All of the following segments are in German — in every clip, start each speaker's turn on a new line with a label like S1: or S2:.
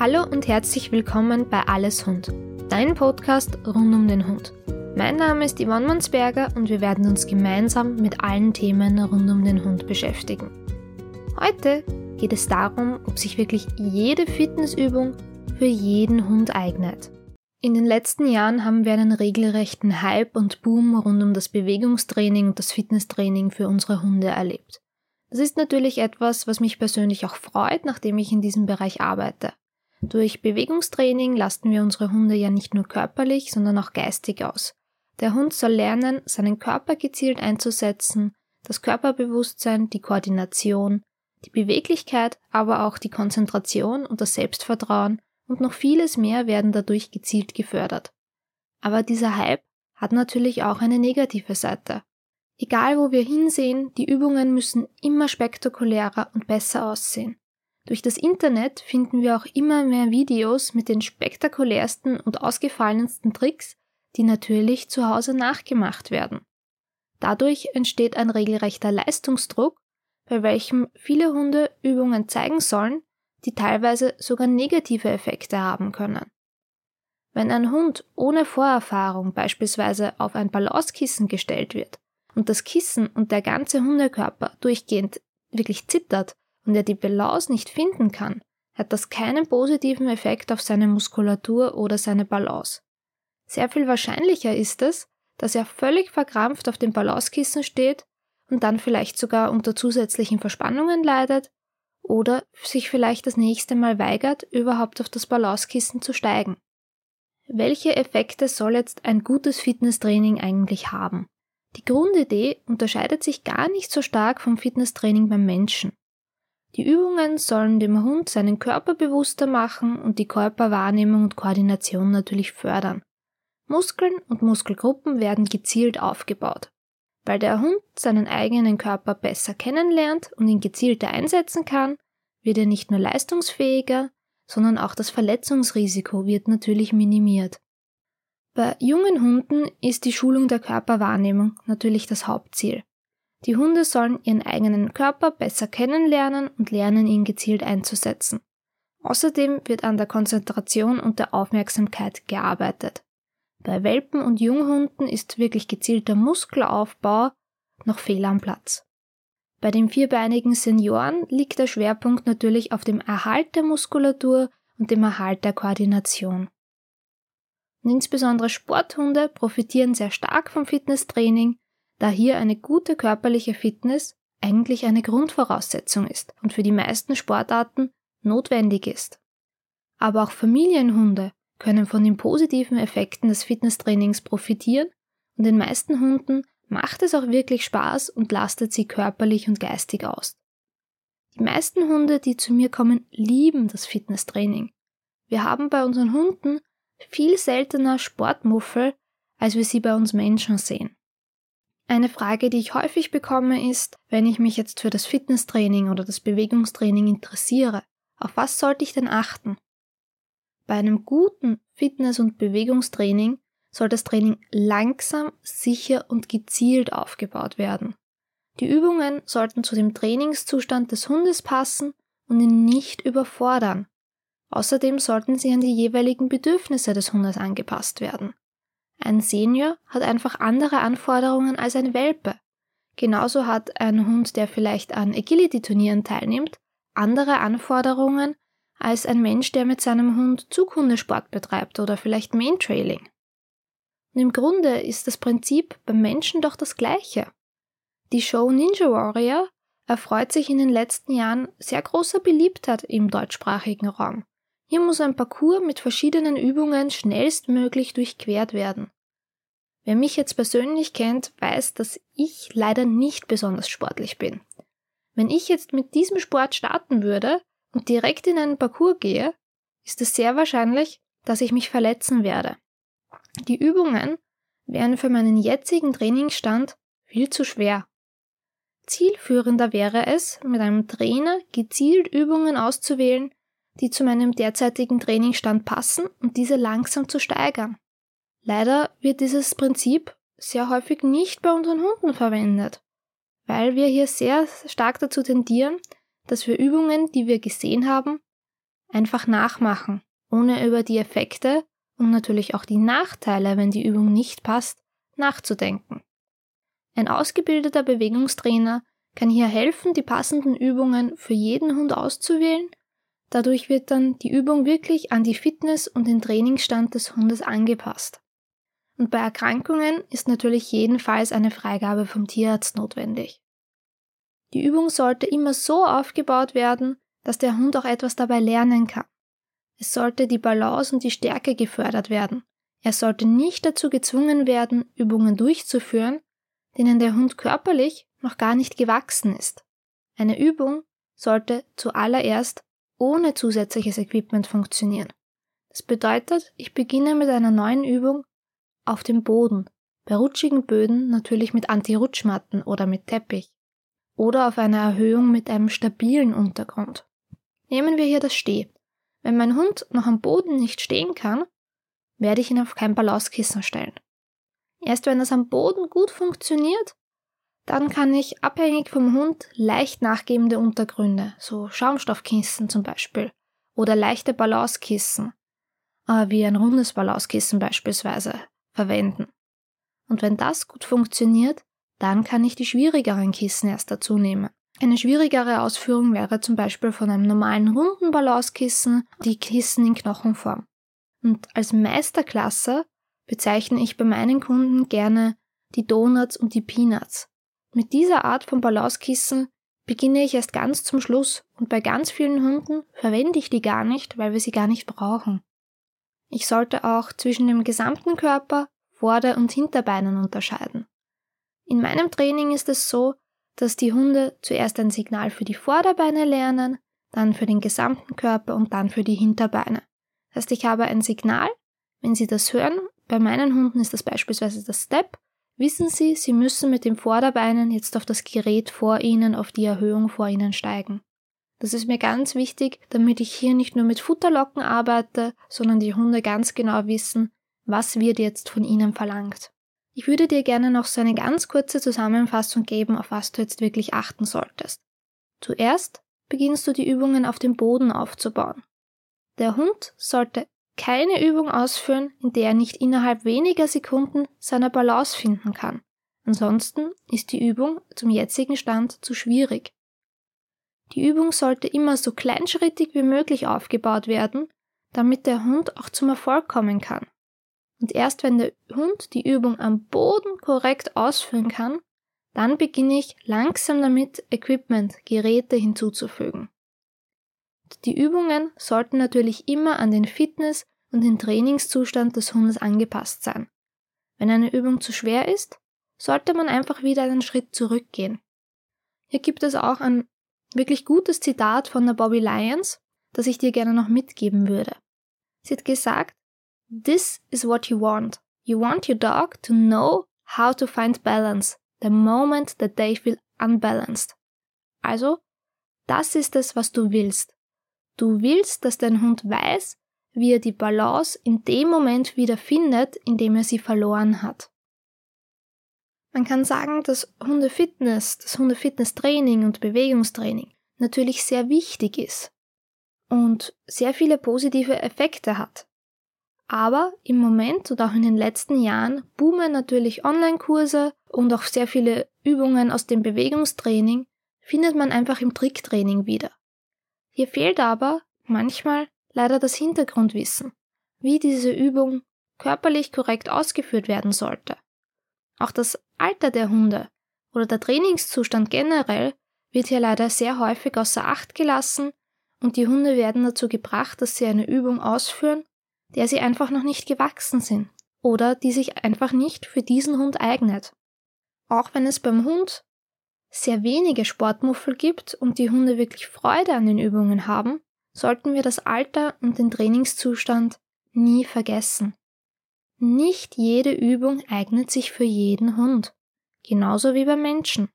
S1: Hallo und herzlich willkommen bei Alles Hund, dein Podcast rund um den Hund. Mein Name ist Yvonne Mansberger und wir werden uns gemeinsam mit allen Themen rund um den Hund beschäftigen. Heute geht es darum, ob sich wirklich jede Fitnessübung für jeden Hund eignet. In den letzten Jahren haben wir einen regelrechten Hype und Boom rund um das Bewegungstraining und das Fitnesstraining für unsere Hunde erlebt. Das ist natürlich etwas, was mich persönlich auch freut, nachdem ich in diesem Bereich arbeite. Durch Bewegungstraining lasten wir unsere Hunde ja nicht nur körperlich, sondern auch geistig aus. Der Hund soll lernen, seinen Körper gezielt einzusetzen, das Körperbewusstsein, die Koordination, die Beweglichkeit, aber auch die Konzentration und das Selbstvertrauen und noch vieles mehr werden dadurch gezielt gefördert. Aber dieser Hype hat natürlich auch eine negative Seite. Egal wo wir hinsehen, die Übungen müssen immer spektakulärer und besser aussehen. Durch das Internet finden wir auch immer mehr Videos mit den spektakulärsten und ausgefallensten Tricks, die natürlich zu Hause nachgemacht werden. Dadurch entsteht ein regelrechter Leistungsdruck, bei welchem viele Hunde Übungen zeigen sollen, die teilweise sogar negative Effekte haben können. Wenn ein Hund ohne Vorerfahrung beispielsweise auf ein Balancekissen gestellt wird und das Kissen und der ganze Hundekörper durchgehend wirklich zittert und er die Balance nicht finden kann, hat das keinen positiven Effekt auf seine Muskulatur oder seine Balance. Sehr viel wahrscheinlicher ist es, dass er völlig verkrampft auf dem Balancekissen steht und dann vielleicht sogar unter zusätzlichen Verspannungen leidet oder sich vielleicht das nächste Mal weigert, überhaupt auf das Balancekissen zu steigen. Welche Effekte soll jetzt ein gutes Fitnesstraining eigentlich haben? Die Grundidee unterscheidet sich gar nicht so stark vom Fitnesstraining beim Menschen. Die Übungen sollen dem Hund seinen Körper bewusster machen und die Körperwahrnehmung und Koordination natürlich fördern. Muskeln und Muskelgruppen werden gezielt aufgebaut. Weil der Hund seinen eigenen Körper besser kennenlernt und ihn gezielter einsetzen kann, wird er nicht nur leistungsfähiger, sondern auch das Verletzungsrisiko wird natürlich minimiert. Bei jungen Hunden ist die Schulung der Körperwahrnehmung natürlich das Hauptziel. Die Hunde sollen ihren eigenen Körper besser kennenlernen und lernen, ihn gezielt einzusetzen. Außerdem wird an der Konzentration und der Aufmerksamkeit gearbeitet. Bei Welpen und Junghunden ist wirklich gezielter Muskelaufbau noch fehl am Platz. Bei den vierbeinigen Senioren liegt der Schwerpunkt natürlich auf dem Erhalt der Muskulatur und dem Erhalt der Koordination. Und insbesondere Sporthunde profitieren sehr stark vom Fitnesstraining, da hier eine gute körperliche Fitness eigentlich eine Grundvoraussetzung ist und für die meisten Sportarten notwendig ist. Aber auch Familienhunde können von den positiven Effekten des Fitnesstrainings profitieren und den meisten Hunden macht es auch wirklich Spaß und lastet sie körperlich und geistig aus. Die meisten Hunde, die zu mir kommen, lieben das Fitnesstraining. Wir haben bei unseren Hunden viel seltener Sportmuffel, als wir sie bei uns Menschen sehen. Eine Frage, die ich häufig bekomme, ist, wenn ich mich jetzt für das Fitnesstraining oder das Bewegungstraining interessiere, auf was sollte ich denn achten? Bei einem guten Fitness- und Bewegungstraining soll das Training langsam, sicher und gezielt aufgebaut werden. Die Übungen sollten zu dem Trainingszustand des Hundes passen und ihn nicht überfordern. Außerdem sollten sie an die jeweiligen Bedürfnisse des Hundes angepasst werden. Ein Senior hat einfach andere Anforderungen als ein Welpe. Genauso hat ein Hund, der vielleicht an Agility-Turnieren teilnimmt, andere Anforderungen als ein Mensch, der mit seinem Hund Zughundesport betreibt oder vielleicht Maintrailing. Und im Grunde ist das Prinzip beim Menschen doch das gleiche. Die Show Ninja Warrior erfreut sich in den letzten Jahren sehr großer Beliebtheit im deutschsprachigen Raum. Hier muss ein Parcours mit verschiedenen Übungen schnellstmöglich durchquert werden. Wer mich jetzt persönlich kennt, weiß, dass ich leider nicht besonders sportlich bin. Wenn ich jetzt mit diesem Sport starten würde und direkt in einen Parcours gehe, ist es sehr wahrscheinlich, dass ich mich verletzen werde. Die Übungen wären für meinen jetzigen Trainingsstand viel zu schwer. Zielführender wäre es, mit einem Trainer gezielt Übungen auszuwählen, die zu meinem derzeitigen Trainingsstand passen und diese langsam zu steigern. Leider wird dieses Prinzip sehr häufig nicht bei unseren Hunden verwendet, weil wir hier sehr stark dazu tendieren, dass wir Übungen, die wir gesehen haben, einfach nachmachen, ohne über die Effekte und natürlich auch die Nachteile, wenn die Übung nicht passt, nachzudenken. Ein ausgebildeter Bewegungstrainer kann hier helfen, die passenden Übungen für jeden Hund auszuwählen. Dadurch wird dann die Übung wirklich an die Fitness und den Trainingsstand des Hundes angepasst. Und bei Erkrankungen ist natürlich jedenfalls eine Freigabe vom Tierarzt notwendig. Die Übung sollte immer so aufgebaut werden, dass der Hund auch etwas dabei lernen kann. Es sollte die Balance und die Stärke gefördert werden. Er sollte nicht dazu gezwungen werden, Übungen durchzuführen, denen der Hund körperlich noch gar nicht gewachsen ist. Eine Übung sollte zuallererst ohne zusätzliches Equipment funktionieren. Das bedeutet, ich beginne mit einer neuen Übung auf dem Boden, bei rutschigen Böden natürlich mit Anti-Rutschmatten oder mit Teppich oder auf einer Erhöhung mit einem stabilen Untergrund. Nehmen wir hier das Steh. Wenn mein Hund noch am Boden nicht stehen kann, werde ich ihn auf kein Ballauskissen stellen. Erst wenn das am Boden gut funktioniert, dann kann ich abhängig vom Hund leicht nachgebende Untergründe, so Schaumstoffkissen zum Beispiel, oder leichte Ballauskissen, äh, wie ein rundes Ballauskissen beispielsweise, verwenden. Und wenn das gut funktioniert, dann kann ich die schwierigeren Kissen erst dazu nehmen. Eine schwierigere Ausführung wäre zum Beispiel von einem normalen runden Ballauskissen die Kissen in Knochenform. Und als Meisterklasse bezeichne ich bei meinen Kunden gerne die Donuts und die Peanuts. Mit dieser Art von Ballauskissen beginne ich erst ganz zum Schluss und bei ganz vielen Hunden verwende ich die gar nicht, weil wir sie gar nicht brauchen. Ich sollte auch zwischen dem gesamten Körper, Vorder- und Hinterbeinen unterscheiden. In meinem Training ist es so, dass die Hunde zuerst ein Signal für die Vorderbeine lernen, dann für den gesamten Körper und dann für die Hinterbeine. Das heißt, ich habe ein Signal, wenn Sie das hören, bei meinen Hunden ist das beispielsweise das Step, wissen Sie, Sie müssen mit den Vorderbeinen jetzt auf das Gerät vor Ihnen, auf die Erhöhung vor Ihnen steigen. Das ist mir ganz wichtig, damit ich hier nicht nur mit Futterlocken arbeite, sondern die Hunde ganz genau wissen, was wird jetzt von ihnen verlangt. Ich würde dir gerne noch so eine ganz kurze Zusammenfassung geben, auf was du jetzt wirklich achten solltest. Zuerst beginnst du die Übungen auf dem Boden aufzubauen. Der Hund sollte keine Übung ausführen, in der er nicht innerhalb weniger Sekunden seine Balance finden kann. Ansonsten ist die Übung zum jetzigen Stand zu schwierig. Die Übung sollte immer so kleinschrittig wie möglich aufgebaut werden, damit der Hund auch zum Erfolg kommen kann. Und erst wenn der Hund die Übung am Boden korrekt ausführen kann, dann beginne ich langsam damit, Equipment, Geräte hinzuzufügen. Die Übungen sollten natürlich immer an den Fitness- und den Trainingszustand des Hundes angepasst sein. Wenn eine Übung zu schwer ist, sollte man einfach wieder einen Schritt zurückgehen. Hier gibt es auch ein wirklich gutes Zitat von der Bobby Lyons, das ich dir gerne noch mitgeben würde. Sie hat gesagt, This is what you want. You want your dog to know how to find balance the moment that they feel unbalanced. Also, das ist es, was du willst. Du willst, dass dein Hund weiß, wie er die Balance in dem Moment wieder findet, in dem er sie verloren hat. Man kann sagen, dass Hundefitness, das Hundefitnesstraining und Bewegungstraining natürlich sehr wichtig ist und sehr viele positive Effekte hat. Aber im Moment und auch in den letzten Jahren boomen natürlich Online-Kurse und auch sehr viele Übungen aus dem Bewegungstraining findet man einfach im Tricktraining wieder. Hier fehlt aber manchmal leider das Hintergrundwissen, wie diese Übung körperlich korrekt ausgeführt werden sollte. Auch das Alter der Hunde oder der Trainingszustand generell wird hier leider sehr häufig außer Acht gelassen und die Hunde werden dazu gebracht, dass sie eine Übung ausführen, der sie einfach noch nicht gewachsen sind oder die sich einfach nicht für diesen Hund eignet. Auch wenn es beim Hund sehr wenige Sportmuffel gibt und die Hunde wirklich Freude an den Übungen haben, sollten wir das Alter und den Trainingszustand nie vergessen. Nicht jede Übung eignet sich für jeden Hund, genauso wie beim Menschen.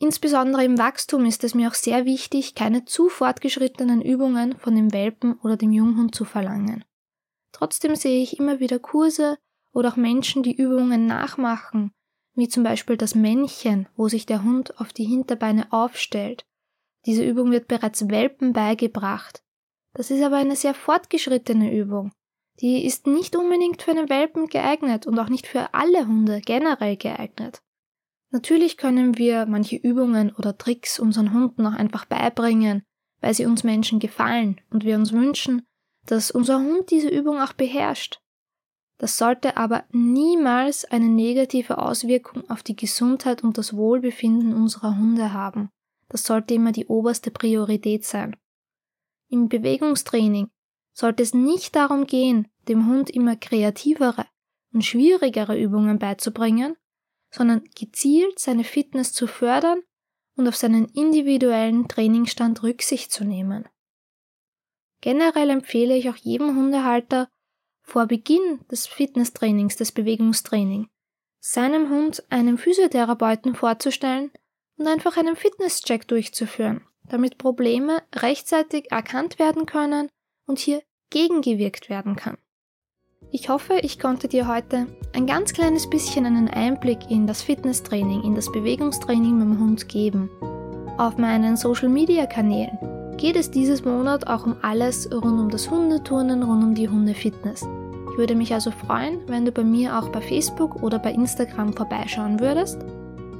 S1: Insbesondere im Wachstum ist es mir auch sehr wichtig, keine zu fortgeschrittenen Übungen von dem Welpen oder dem Junghund zu verlangen. Trotzdem sehe ich immer wieder Kurse oder auch Menschen, die Übungen nachmachen, wie zum Beispiel das Männchen, wo sich der Hund auf die Hinterbeine aufstellt. Diese Übung wird bereits Welpen beigebracht. Das ist aber eine sehr fortgeschrittene Übung. Die ist nicht unbedingt für einen Welpen geeignet und auch nicht für alle Hunde generell geeignet. Natürlich können wir manche Übungen oder Tricks unseren Hunden auch einfach beibringen, weil sie uns Menschen gefallen und wir uns wünschen, dass unser Hund diese Übung auch beherrscht. Das sollte aber niemals eine negative Auswirkung auf die Gesundheit und das Wohlbefinden unserer Hunde haben. Das sollte immer die oberste Priorität sein. Im Bewegungstraining sollte es nicht darum gehen, dem Hund immer kreativere und schwierigere Übungen beizubringen, sondern gezielt seine Fitness zu fördern und auf seinen individuellen Trainingsstand Rücksicht zu nehmen. Generell empfehle ich auch jedem Hundehalter, vor Beginn des Fitnesstrainings, des Bewegungstraining, seinem Hund einen Physiotherapeuten vorzustellen und einfach einen Fitnesscheck durchzuführen, damit Probleme rechtzeitig erkannt werden können und hier gegengewirkt werden kann. Ich hoffe, ich konnte dir heute ein ganz kleines bisschen einen Einblick in das Fitnesstraining, in das Bewegungstraining mit dem Hund geben. Auf meinen Social Media Kanälen geht es dieses Monat auch um alles rund um das Hundeturnen, rund um die Hundefitness. Würde mich also freuen, wenn du bei mir auch bei Facebook oder bei Instagram vorbeischauen würdest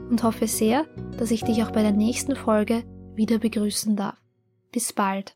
S1: und hoffe sehr, dass ich dich auch bei der nächsten Folge wieder begrüßen darf. Bis bald.